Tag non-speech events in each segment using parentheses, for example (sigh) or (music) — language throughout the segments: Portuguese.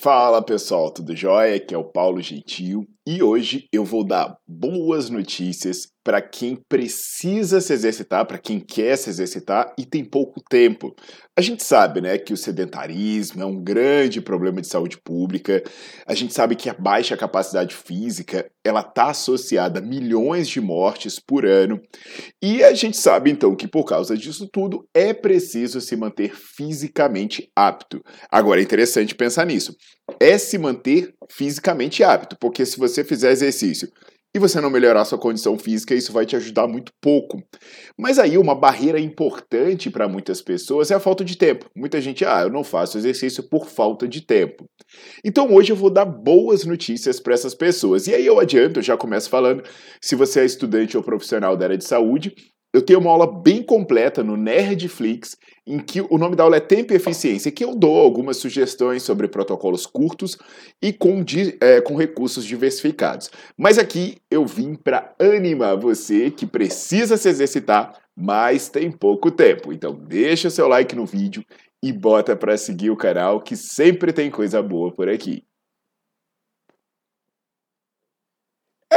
Fala pessoal, tudo jóia? Aqui é o Paulo Gentil e hoje eu vou dar boas notícias para quem precisa se exercitar, para quem quer se exercitar e tem pouco tempo. A gente sabe, né, que o sedentarismo é um grande problema de saúde pública. A gente sabe que a baixa capacidade física, ela está associada a milhões de mortes por ano. E a gente sabe então que por causa disso tudo é preciso se manter fisicamente apto. Agora é interessante pensar nisso. É se manter fisicamente apto, porque se você fizer exercício e você não melhorar sua condição física, isso vai te ajudar muito pouco. Mas aí uma barreira importante para muitas pessoas é a falta de tempo. Muita gente, ah, eu não faço exercício por falta de tempo. Então hoje eu vou dar boas notícias para essas pessoas. E aí eu adianto, eu já começo falando, se você é estudante ou profissional da área de saúde, eu tenho uma aula bem completa no Nerdflix, em que o nome da aula é Tempo e Eficiência, que eu dou algumas sugestões sobre protocolos curtos e com, é, com recursos diversificados. Mas aqui eu vim para animar você que precisa se exercitar, mas tem pouco tempo. Então deixa o seu like no vídeo e bota para seguir o canal, que sempre tem coisa boa por aqui.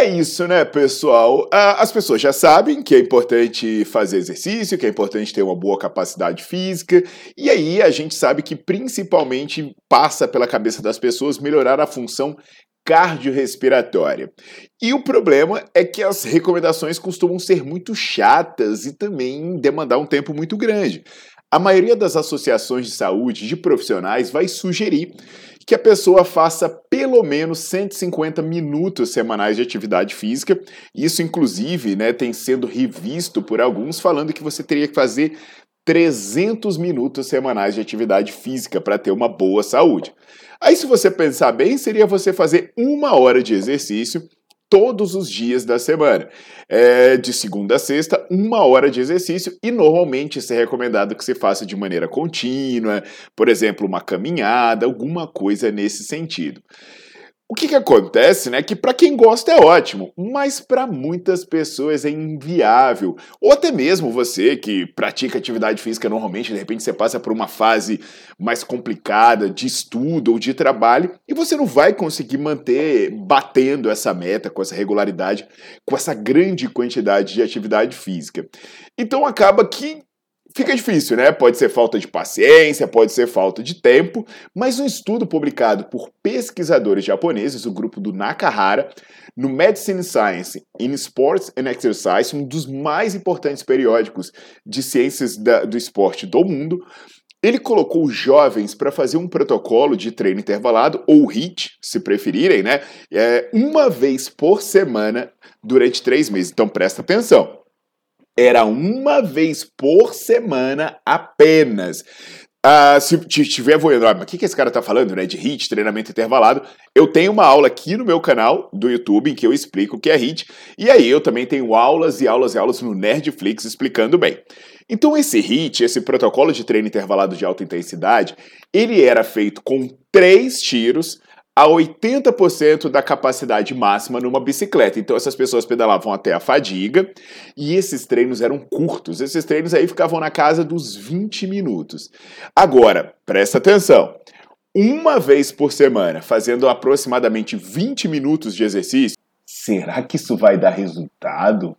É isso, né, pessoal? Ah, as pessoas já sabem que é importante fazer exercício, que é importante ter uma boa capacidade física, e aí a gente sabe que principalmente passa pela cabeça das pessoas melhorar a função cardiorrespiratória. E o problema é que as recomendações costumam ser muito chatas e também demandar um tempo muito grande. A maioria das associações de saúde de profissionais vai sugerir que a pessoa faça pelo menos 150 minutos semanais de atividade física. Isso, inclusive, né, tem sendo revisto por alguns falando que você teria que fazer 300 minutos semanais de atividade física para ter uma boa saúde. Aí, se você pensar bem, seria você fazer uma hora de exercício todos os dias da semana. É, de segunda a sexta, uma hora de exercício e normalmente isso é recomendado que você faça de maneira contínua, por exemplo, uma caminhada, alguma coisa nesse sentido. O que, que acontece, né? Que para quem gosta é ótimo, mas para muitas pessoas é inviável. Ou até mesmo você que pratica atividade física normalmente, de repente você passa por uma fase mais complicada de estudo ou de trabalho e você não vai conseguir manter batendo essa meta com essa regularidade, com essa grande quantidade de atividade física. Então acaba que Fica difícil, né? Pode ser falta de paciência, pode ser falta de tempo, mas um estudo publicado por pesquisadores japoneses, o grupo do Nakahara, no Medicine Science in Sports and Exercise, um dos mais importantes periódicos de ciências da, do esporte do mundo, ele colocou jovens para fazer um protocolo de treino intervalado, ou HIIT, se preferirem, né? É, uma vez por semana durante três meses. Então presta atenção era uma vez por semana apenas. Uh, se estiver voando, ah, mas o que, que esse cara tá falando, né? De HIT, treinamento intervalado. Eu tenho uma aula aqui no meu canal do YouTube em que eu explico o que é HIT. E aí eu também tenho aulas e aulas e aulas no Nerdflix explicando bem. Então esse HIT, esse protocolo de treino intervalado de alta intensidade, ele era feito com três tiros a 80% da capacidade máxima numa bicicleta. Então essas pessoas pedalavam até a fadiga e esses treinos eram curtos. Esses treinos aí ficavam na casa dos 20 minutos. Agora, presta atenção. Uma vez por semana, fazendo aproximadamente 20 minutos de exercício, será que isso vai dar resultado?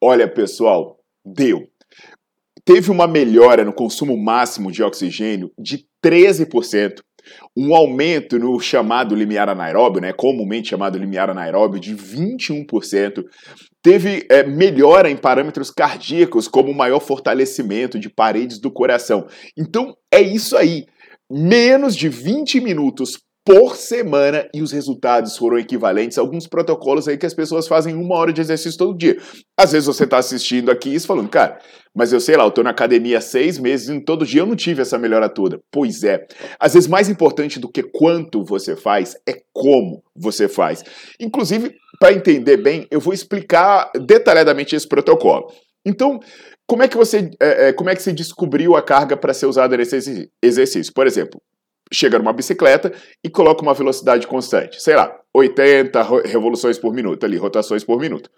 Olha, pessoal, deu. Teve uma melhora no consumo máximo de oxigênio de 13% um aumento no chamado limiar anaeróbio, né, comumente chamado limiar anaeróbio, de 21%. Teve é, melhora em parâmetros cardíacos, como maior fortalecimento de paredes do coração. Então, é isso aí. Menos de 20 minutos por semana e os resultados foram equivalentes a alguns protocolos aí que as pessoas fazem uma hora de exercício todo dia. Às vezes você está assistindo aqui e falando, cara, mas eu sei lá, eu estou na academia há seis meses e todo dia eu não tive essa melhora toda. Pois é. Às vezes mais importante do que quanto você faz é como você faz. Inclusive, para entender bem, eu vou explicar detalhadamente esse protocolo. Então, como é que você, é, como é que você descobriu a carga para ser usada nesse exercício? Por exemplo, chega numa bicicleta e coloca uma velocidade constante, sei lá, 80 revoluções por minuto ali, rotações por minuto.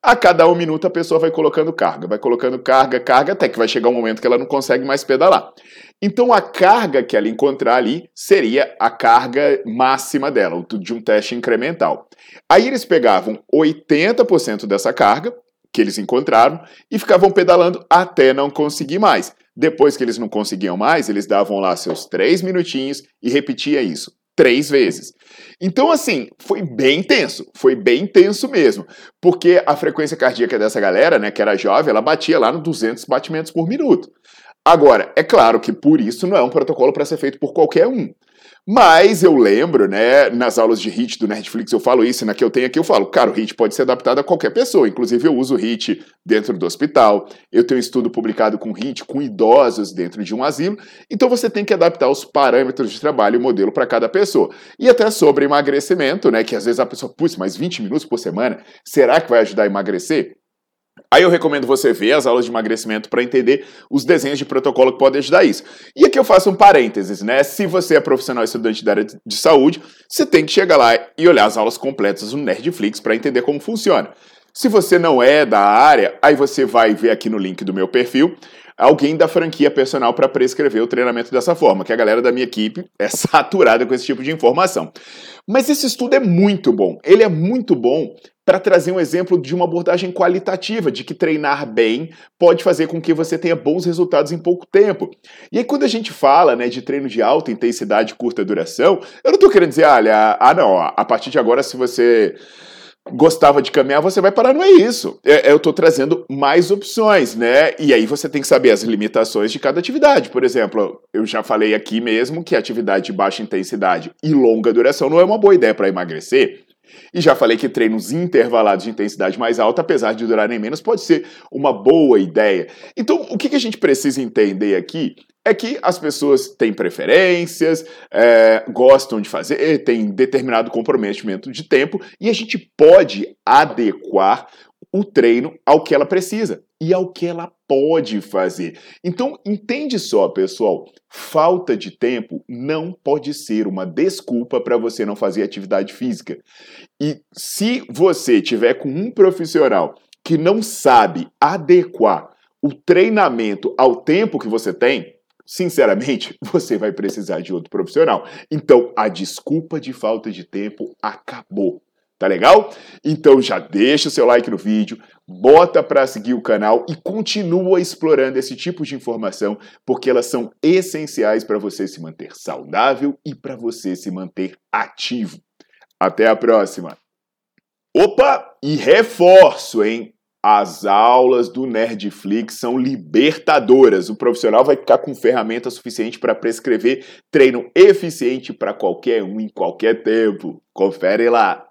A cada um minuto a pessoa vai colocando carga, vai colocando carga, carga, até que vai chegar um momento que ela não consegue mais pedalar. Então a carga que ela encontrar ali seria a carga máxima dela, de um teste incremental. Aí eles pegavam 80% dessa carga que eles encontraram e ficavam pedalando até não conseguir mais. Depois que eles não conseguiam mais, eles davam lá seus três minutinhos e repetia isso três vezes. Então, assim, foi bem tenso, foi bem tenso mesmo, porque a frequência cardíaca dessa galera, né, que era jovem, ela batia lá no 200 batimentos por minuto. Agora, é claro que por isso não é um protocolo para ser feito por qualquer um. Mas eu lembro, né, nas aulas de HIT do Netflix eu falo isso, na que eu tenho aqui eu falo, cara, o HIT pode ser adaptado a qualquer pessoa, inclusive eu uso o HIT dentro do hospital, eu tenho um estudo publicado com HIT com idosos dentro de um asilo, então você tem que adaptar os parâmetros de trabalho e o modelo para cada pessoa. E até sobre emagrecimento, né, que às vezes a pessoa, putz, mas 20 minutos por semana, será que vai ajudar a emagrecer? Aí eu recomendo você ver as aulas de emagrecimento para entender os desenhos de protocolo que podem ajudar isso. E aqui eu faço um parênteses, né? Se você é profissional estudante da área de saúde, você tem que chegar lá e olhar as aulas completas no Nerdflix para entender como funciona. Se você não é da área, aí você vai ver aqui no link do meu perfil alguém da franquia personal para prescrever o treinamento dessa forma, que a galera da minha equipe é (laughs) saturada com esse tipo de informação. Mas esse estudo é muito bom. Ele é muito bom para trazer um exemplo de uma abordagem qualitativa, de que treinar bem pode fazer com que você tenha bons resultados em pouco tempo. E aí, quando a gente fala né, de treino de alta intensidade curta duração, eu não estou querendo dizer, olha, ah, não, a partir de agora, se você gostava de caminhar, você vai parar, não é isso. É, eu estou trazendo mais opções, né? E aí você tem que saber as limitações de cada atividade. Por exemplo, eu já falei aqui mesmo que atividade de baixa intensidade e longa duração não é uma boa ideia para emagrecer. E já falei que treinos intervalados de intensidade mais alta, apesar de durarem menos, pode ser uma boa ideia. Então, o que a gente precisa entender aqui é que as pessoas têm preferências, é, gostam de fazer, têm determinado comprometimento de tempo e a gente pode adequar o treino ao que ela precisa e ao que ela pode fazer. Então, entende só, pessoal, falta de tempo não pode ser uma desculpa para você não fazer atividade física. E se você tiver com um profissional que não sabe adequar o treinamento ao tempo que você tem, sinceramente, (laughs) você vai precisar de outro profissional. Então, a desculpa de falta de tempo acabou. Tá legal? Então já deixa o seu like no vídeo, bota para seguir o canal e continua explorando esse tipo de informação, porque elas são essenciais para você se manter saudável e para você se manter ativo. Até a próxima. Opa, e reforço, hein? As aulas do Nerdflix são libertadoras. O profissional vai ficar com ferramenta suficiente para prescrever treino eficiente para qualquer um em qualquer tempo. Confere lá.